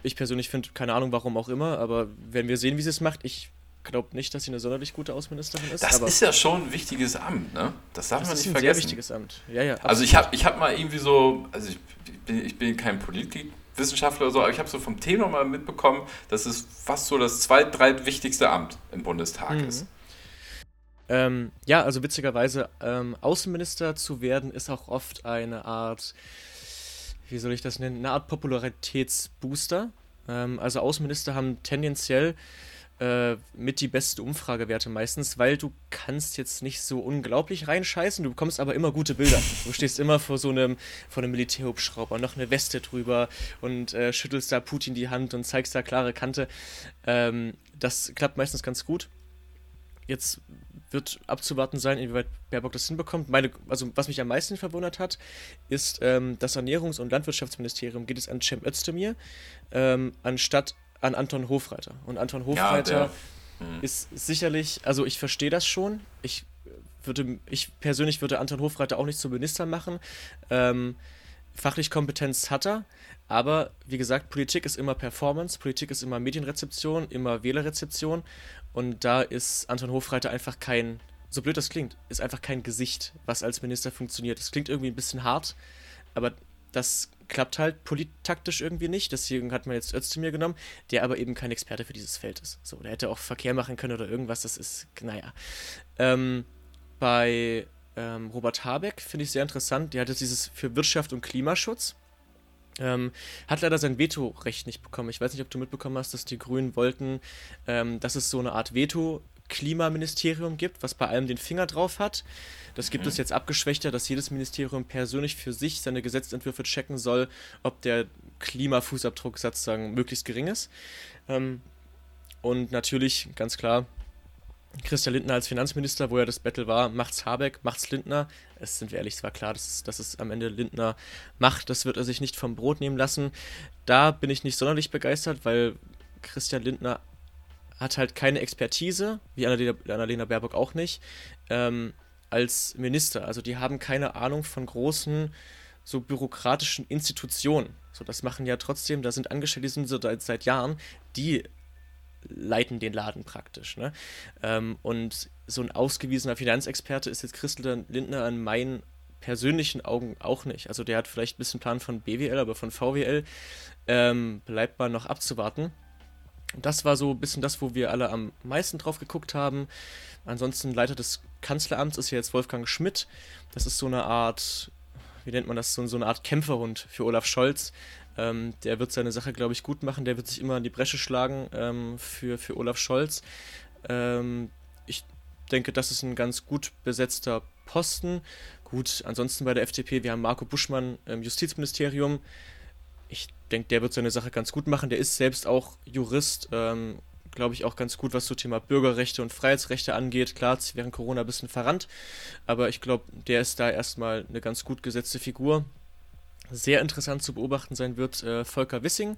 Speaker 2: Ich persönlich finde, keine Ahnung warum auch immer, aber werden wir sehen, wie sie es macht. Ich glaube nicht, dass sie eine sonderlich gute Außenministerin ist.
Speaker 3: Das ist ja schon ein wichtiges Amt, ne?
Speaker 2: Das darf das man nicht vergessen. Das ist ein sehr wichtiges Amt. Ja, ja.
Speaker 3: Absolut. Also ich habe ich hab mal irgendwie so, also ich bin, ich bin kein Politikwissenschaftler oder so, aber ich habe so vom Thema mal mitbekommen, dass es fast so das zweit-, dreit wichtigste Amt im Bundestag mhm. ist.
Speaker 2: Ähm, ja, also witzigerweise, ähm, Außenminister zu werden, ist auch oft eine Art, wie soll ich das nennen, eine Art Popularitätsbooster. Ähm, also Außenminister haben tendenziell äh, mit die besten Umfragewerte meistens, weil du kannst jetzt nicht so unglaublich reinscheißen, du bekommst aber immer gute Bilder. Du stehst immer vor so einem, vor einem Militärhubschrauber, noch eine Weste drüber und äh, schüttelst da Putin die Hand und zeigst da klare Kante. Ähm, das klappt meistens ganz gut. Jetzt wird abzuwarten sein, inwieweit Baerbock das hinbekommt. Meine, also was mich am meisten verwundert hat, ist ähm, das Ernährungs- und Landwirtschaftsministerium geht es an Cem Özdemir, ähm, anstatt an Anton Hofreiter. Und Anton Hofreiter ja, hm. ist sicherlich, also ich verstehe das schon. Ich würde, ich persönlich würde Anton Hofreiter auch nicht zum Minister machen. Ähm, fachlich Kompetenz hat er, aber wie gesagt, Politik ist immer Performance, Politik ist immer Medienrezeption, immer Wählerrezeption und da ist Anton Hofreiter einfach kein, so blöd das klingt, ist einfach kein Gesicht, was als Minister funktioniert. Das klingt irgendwie ein bisschen hart, aber das klappt halt polittaktisch irgendwie nicht. Deswegen hat man jetzt Özdemir genommen, der aber eben kein Experte für dieses Feld ist. So, der hätte auch Verkehr machen können oder irgendwas. Das ist, naja. Ähm, bei ähm, Robert Habeck finde ich sehr interessant. Der hat jetzt dieses für Wirtschaft und Klimaschutz. Ähm, hat leider sein Vetorecht nicht bekommen. Ich weiß nicht, ob du mitbekommen hast, dass die Grünen wollten, ähm, dass es so eine Art Veto Klimaministerium gibt, was bei allem den Finger drauf hat. Das gibt mhm. es jetzt abgeschwächter, dass jedes Ministerium persönlich für sich seine Gesetzentwürfe checken soll, ob der Klimafußabdruck sozusagen möglichst gering ist. Ähm, und natürlich, ganz klar, Christian Lindner als Finanzminister, wo ja das Battle war, macht's Habeck, macht's Lindner. Es sind wir ehrlich, es war klar, dass, dass es am Ende Lindner macht. Das wird er sich nicht vom Brot nehmen lassen. Da bin ich nicht sonderlich begeistert, weil Christian Lindner hat halt keine Expertise, wie Annalena, Annalena Baerbock auch nicht, ähm, als Minister. Also die haben keine Ahnung von großen, so bürokratischen Institutionen. So, das machen ja trotzdem, da sind Angestellte, die sind so seit, seit Jahren, die leiten den Laden praktisch. Ne? Ähm, und so ein ausgewiesener Finanzexperte ist jetzt Christel Lindner an meinen persönlichen Augen auch nicht. Also der hat vielleicht ein bisschen Plan von BWL, aber von VWL ähm, bleibt mal noch abzuwarten. Das war so ein bisschen das, wo wir alle am meisten drauf geguckt haben. Ansonsten Leiter des Kanzleramts ist ja jetzt Wolfgang Schmidt. Das ist so eine Art, wie nennt man das, so eine Art Kämpferhund für Olaf Scholz. Ähm, der wird seine Sache, glaube ich, gut machen. Der wird sich immer in die Bresche schlagen ähm, für, für Olaf Scholz. Ähm, ich denke, das ist ein ganz gut besetzter Posten. Gut, ansonsten bei der FDP, wir haben Marco Buschmann im Justizministerium ich denke, der wird seine Sache ganz gut machen. Der ist selbst auch Jurist, ähm, glaube ich, auch ganz gut, was so Thema Bürgerrechte und Freiheitsrechte angeht. Klar, während Corona ein bisschen verrannt, aber ich glaube, der ist da erstmal eine ganz gut gesetzte Figur. Sehr interessant zu beobachten sein wird äh, Volker Wissing,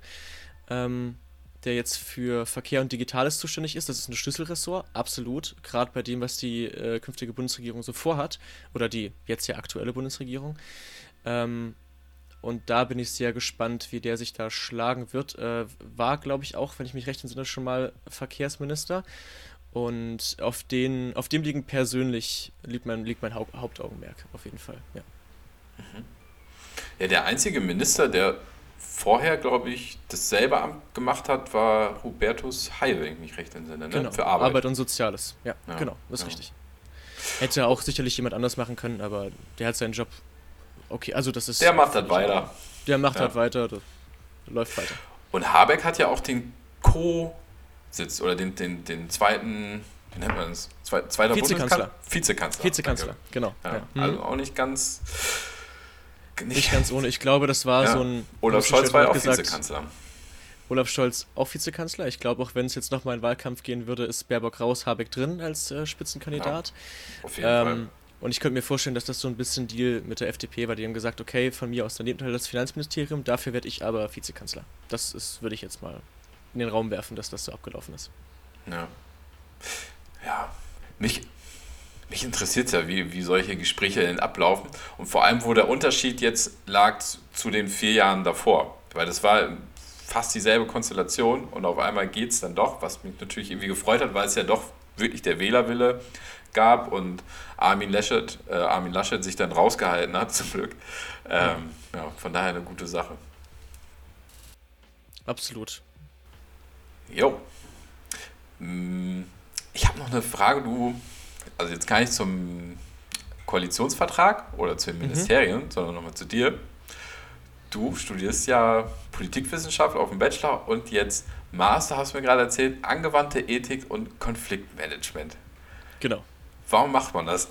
Speaker 2: ähm, der jetzt für Verkehr und Digitales zuständig ist. Das ist ein Schlüsselressort, absolut. Gerade bei dem, was die äh, künftige Bundesregierung so vorhat, oder die jetzt ja aktuelle Bundesregierung. Ähm, und da bin ich sehr gespannt, wie der sich da schlagen wird. Äh, war, glaube ich, auch, wenn ich mich recht entsinne, schon mal Verkehrsminister. Und auf, den, auf dem liegen persönlich liegt mein, liegt mein Haupt, Hauptaugenmerk, auf jeden Fall. Ja.
Speaker 3: Mhm. Ja, der einzige Minister, der vorher, glaube ich, dasselbe Amt gemacht hat, war Hubertus Heil, wenn ich mich recht entsinne, ne?
Speaker 2: Genau. Für Arbeit. Arbeit und Soziales. Ja, ja genau, das ist ja. richtig. Hätte auch sicherlich jemand anders machen können, aber der hat seinen Job okay, also das ist.
Speaker 3: Der macht das weiter.
Speaker 2: Der macht ja. das weiter, das läuft weiter.
Speaker 3: Und Habeck hat ja auch den Co-Sitz oder den, den, den zweiten, wie nennt man das? Zwei, zweiter
Speaker 2: Vizekanzler.
Speaker 3: Vizekanzler.
Speaker 2: Vizekanzler, genau.
Speaker 3: Ja. Ja. Also auch nicht ganz.
Speaker 2: Nicht, ganz ohne. Ich glaube, das war so ein.
Speaker 3: Olaf Scholz war ja auch gesagt, Vizekanzler.
Speaker 2: Olaf Scholz auch Vizekanzler. Ich glaube, auch wenn es jetzt nochmal in Wahlkampf gehen würde, ist Baerbock raus, Habeck drin als äh, Spitzenkandidat.
Speaker 3: Ja, auf jeden ähm, Fall.
Speaker 2: Und ich könnte mir vorstellen, dass das so ein bisschen Deal mit der FDP war. Die haben gesagt, okay, von mir aus daneben das Finanzministerium, dafür werde ich aber Vizekanzler. Das ist, würde ich jetzt mal in den Raum werfen, dass das so abgelaufen ist.
Speaker 3: Ja. Ja, mich, mich interessiert es ja, wie, wie solche Gespräche denn ablaufen und vor allem, wo der Unterschied jetzt lag zu den vier Jahren davor. Weil das war fast dieselbe Konstellation und auf einmal geht es dann doch, was mich natürlich irgendwie gefreut hat, weil es ja doch wirklich der Wählerwille gab und Armin Laschet, äh, Armin Laschet sich dann rausgehalten hat, zum Glück. Ähm, ja, von daher eine gute Sache.
Speaker 2: Absolut.
Speaker 3: Jo. Mm, ich habe noch eine Frage, du, also jetzt gar nicht zum Koalitionsvertrag oder zu den. Ministerien, mhm. sondern nochmal zu dir. Du studierst ja Politikwissenschaft auf dem Bachelor und jetzt Master, hast du mir gerade erzählt, angewandte Ethik und Konfliktmanagement.
Speaker 2: Genau.
Speaker 3: Warum macht man das?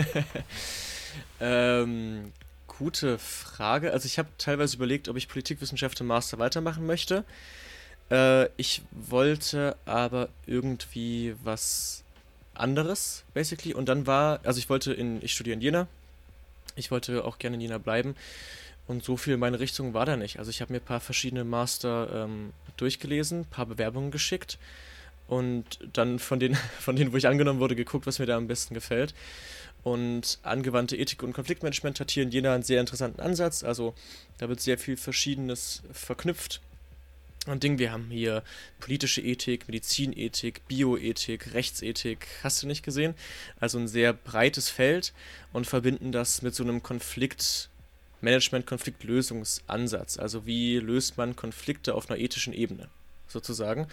Speaker 2: ähm, gute Frage. Also ich habe teilweise überlegt, ob ich Politikwissenschaft im Master weitermachen möchte. Äh, ich wollte aber irgendwie was anderes, basically. Und dann war, also ich wollte in, ich studiere in Jena. Ich wollte auch gerne in Jena bleiben. Und so viel meine Richtung war da nicht. Also ich habe mir ein paar verschiedene Master ähm, durchgelesen, ein paar Bewerbungen geschickt und dann von denen, von denen, wo ich angenommen wurde, geguckt, was mir da am besten gefällt. Und angewandte Ethik und Konfliktmanagement hat hier in Jena einen sehr interessanten Ansatz. Also da wird sehr viel Verschiedenes verknüpft. Und Ding, wir haben hier politische Ethik, Medizinethik, Bioethik, Rechtsethik, hast du nicht gesehen? Also ein sehr breites Feld und verbinden das mit so einem Konfliktmanagement, Konfliktlösungsansatz. Also wie löst man Konflikte auf einer ethischen Ebene, sozusagen.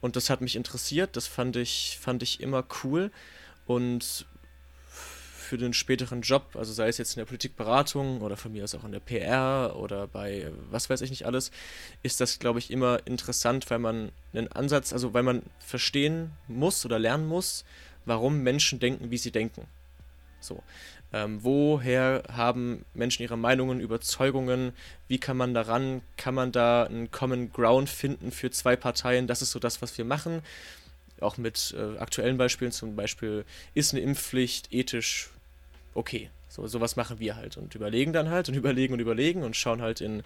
Speaker 2: Und das hat mich interessiert, das fand ich, fand ich immer cool. Und für den späteren Job, also sei es jetzt in der Politikberatung oder von mir aus auch in der PR oder bei was weiß ich nicht alles, ist das, glaube ich, immer interessant, weil man einen Ansatz, also weil man verstehen muss oder lernen muss, warum Menschen denken, wie sie denken. So. Ähm, woher haben Menschen ihre Meinungen, Überzeugungen? Wie kann man daran? Kann man da einen Common Ground finden für zwei Parteien? Das ist so das, was wir machen. Auch mit äh, aktuellen Beispielen, zum Beispiel, ist eine Impfpflicht ethisch okay. So, sowas machen wir halt und überlegen dann halt und überlegen und überlegen und schauen halt in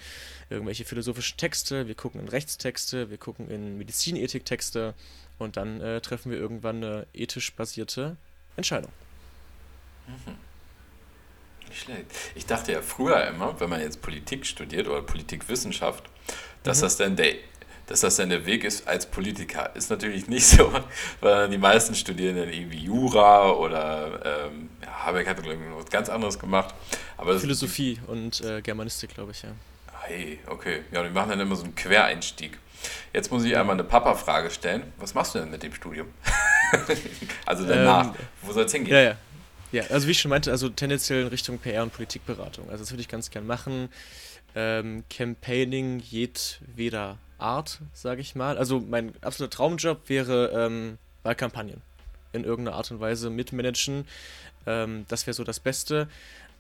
Speaker 2: irgendwelche philosophischen Texte, wir gucken in Rechtstexte, wir gucken in Medizinethiktexte und dann äh, treffen wir irgendwann eine ethisch basierte Entscheidung.
Speaker 3: Mhm. Nicht schlecht. Ich dachte ja früher immer, wenn man jetzt Politik studiert oder Politikwissenschaft, dass mhm. das dann der dass das dann der Weg ist als Politiker. Ist natürlich nicht so, weil die meisten studieren dann irgendwie Jura oder ähm, Habeck hat was ganz anderes gemacht. Aber
Speaker 2: Philosophie und äh, Germanistik, glaube ich, ja.
Speaker 3: Hey, okay. Ja, die machen dann immer so einen Quereinstieg. Jetzt muss ich einmal eine Papa-Frage stellen. Was machst du denn mit dem Studium? also danach. Ähm, Wo soll es hingehen?
Speaker 2: Ja, ja. Ja, also wie ich schon meinte, also tendenziell in Richtung PR und Politikberatung. Also das würde ich ganz gern machen. Ähm, Campaigning jedweder Art, sage ich mal. Also mein absoluter Traumjob wäre ähm, Wahlkampagnen in irgendeiner Art und Weise mitmanagen. Ähm, das wäre so das Beste.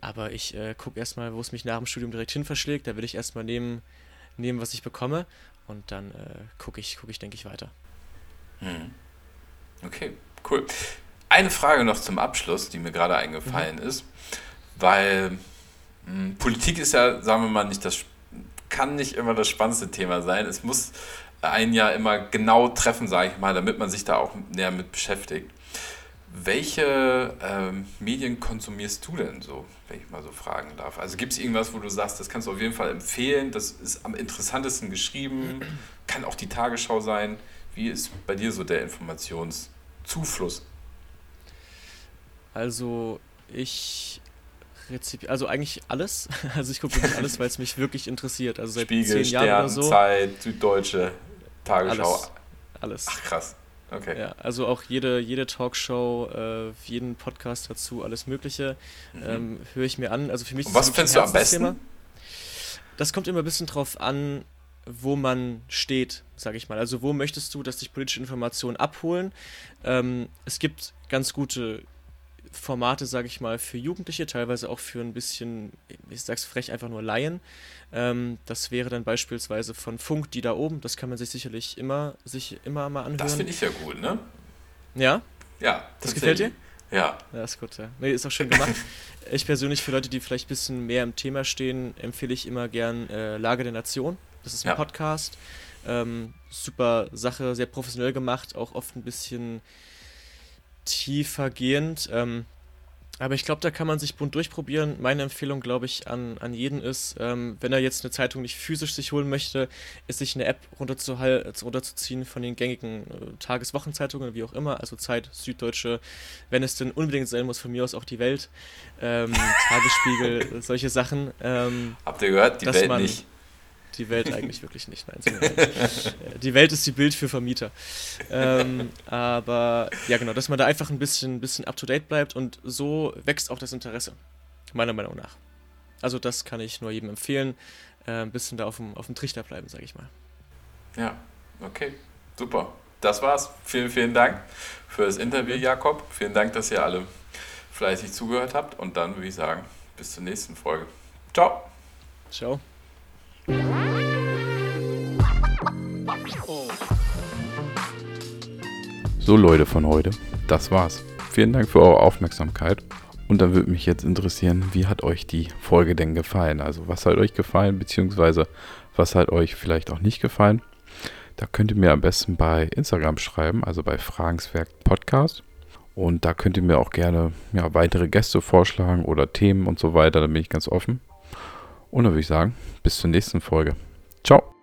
Speaker 2: Aber ich äh, gucke erstmal, wo es mich nach dem Studium direkt hin verschlägt. Da will ich erstmal nehmen, nehmen, was ich bekomme. Und dann äh, gucke ich, guck ich, denke ich, weiter.
Speaker 3: Hm. Okay, cool. Eine Frage noch zum Abschluss, die mir gerade eingefallen mhm. ist, weil mh, hm, Politik ist ja, sagen wir mal, nicht das kann nicht immer das spannendste Thema sein. Es muss ein Jahr immer genau treffen, sage ich mal, damit man sich da auch näher mit beschäftigt. Welche ähm, Medien konsumierst du denn so, wenn ich mal so fragen darf? Also gibt es irgendwas, wo du sagst, das kannst du auf jeden Fall empfehlen, das ist am interessantesten geschrieben, kann auch die Tagesschau sein. Wie ist bei dir so der Informationszufluss?
Speaker 2: Also ich Rezipi also eigentlich alles. Also ich gucke wirklich alles, weil es mich wirklich interessiert. Also seit
Speaker 3: Spiegel, zehn Jahren Stern, oder so. Zeit, Süddeutsche, Tagesschau.
Speaker 2: Alles. alles.
Speaker 3: Ach krass. Okay.
Speaker 2: Ja, also auch jede, jede Talkshow, äh, jeden Podcast dazu, alles Mögliche mhm. ähm, höre ich mir an. Also für mich
Speaker 3: Und was findest du am besten?
Speaker 2: Das kommt immer ein bisschen drauf an, wo man steht, sage ich mal. Also wo möchtest du, dass dich politische Informationen abholen? Ähm, es gibt ganz gute Formate, sage ich mal, für Jugendliche, teilweise auch für ein bisschen, ich sag's frech, einfach nur Laien. Ähm, das wäre dann beispielsweise von Funk, die da oben, das kann man sich sicherlich immer, sich immer mal anhören. Das
Speaker 3: finde ich ja gut, ne?
Speaker 2: Ja?
Speaker 3: Ja.
Speaker 2: Das gefällt dir?
Speaker 3: Ja.
Speaker 2: Ja, ist gut, ja. Nee, ist auch schön gemacht. ich persönlich, für Leute, die vielleicht ein bisschen mehr im Thema stehen, empfehle ich immer gern äh, Lage der Nation. Das ist ein ja. Podcast. Ähm, super Sache, sehr professionell gemacht, auch oft ein bisschen tiefergehend. Ähm, Aber ich glaube, da kann man sich bunt durchprobieren. Meine Empfehlung, glaube ich, an, an jeden ist, ähm, wenn er jetzt eine Zeitung nicht physisch sich holen möchte, ist sich eine App runterzuziehen von den gängigen äh, Tageswochenzeitungen, wie auch immer, also Zeit, Süddeutsche, wenn es denn unbedingt sein muss, von mir aus auch die Welt, ähm, Tagesspiegel, solche Sachen. Ähm,
Speaker 4: Habt ihr gehört? Die Welt nicht
Speaker 2: die Welt eigentlich wirklich nicht. Nein, äh, die Welt ist die Bild für Vermieter. Ähm, aber ja, genau, dass man da einfach ein bisschen, bisschen up to date bleibt und so wächst auch das Interesse, meiner Meinung nach. Also, das kann ich nur jedem empfehlen. Äh, ein bisschen da auf dem, auf dem Trichter bleiben, sage ich mal.
Speaker 4: Ja, okay, super. Das war's. Vielen, vielen Dank für das Interview, Jakob. Vielen Dank, dass ihr alle fleißig zugehört habt. Und dann würde ich sagen, bis zur nächsten Folge. Ciao.
Speaker 2: Ciao.
Speaker 3: So Leute von heute, das war's. Vielen Dank für eure Aufmerksamkeit. Und dann würde mich jetzt interessieren, wie hat euch die Folge denn gefallen? Also was hat euch gefallen, beziehungsweise was hat euch vielleicht auch nicht gefallen? Da könnt ihr mir am besten bei Instagram schreiben, also bei Fragenswerk Podcast. Und da könnt ihr mir auch gerne ja, weitere Gäste vorschlagen oder Themen und so weiter. Da bin ich ganz offen. Und dann würde ich sagen, bis zur nächsten Folge. Ciao.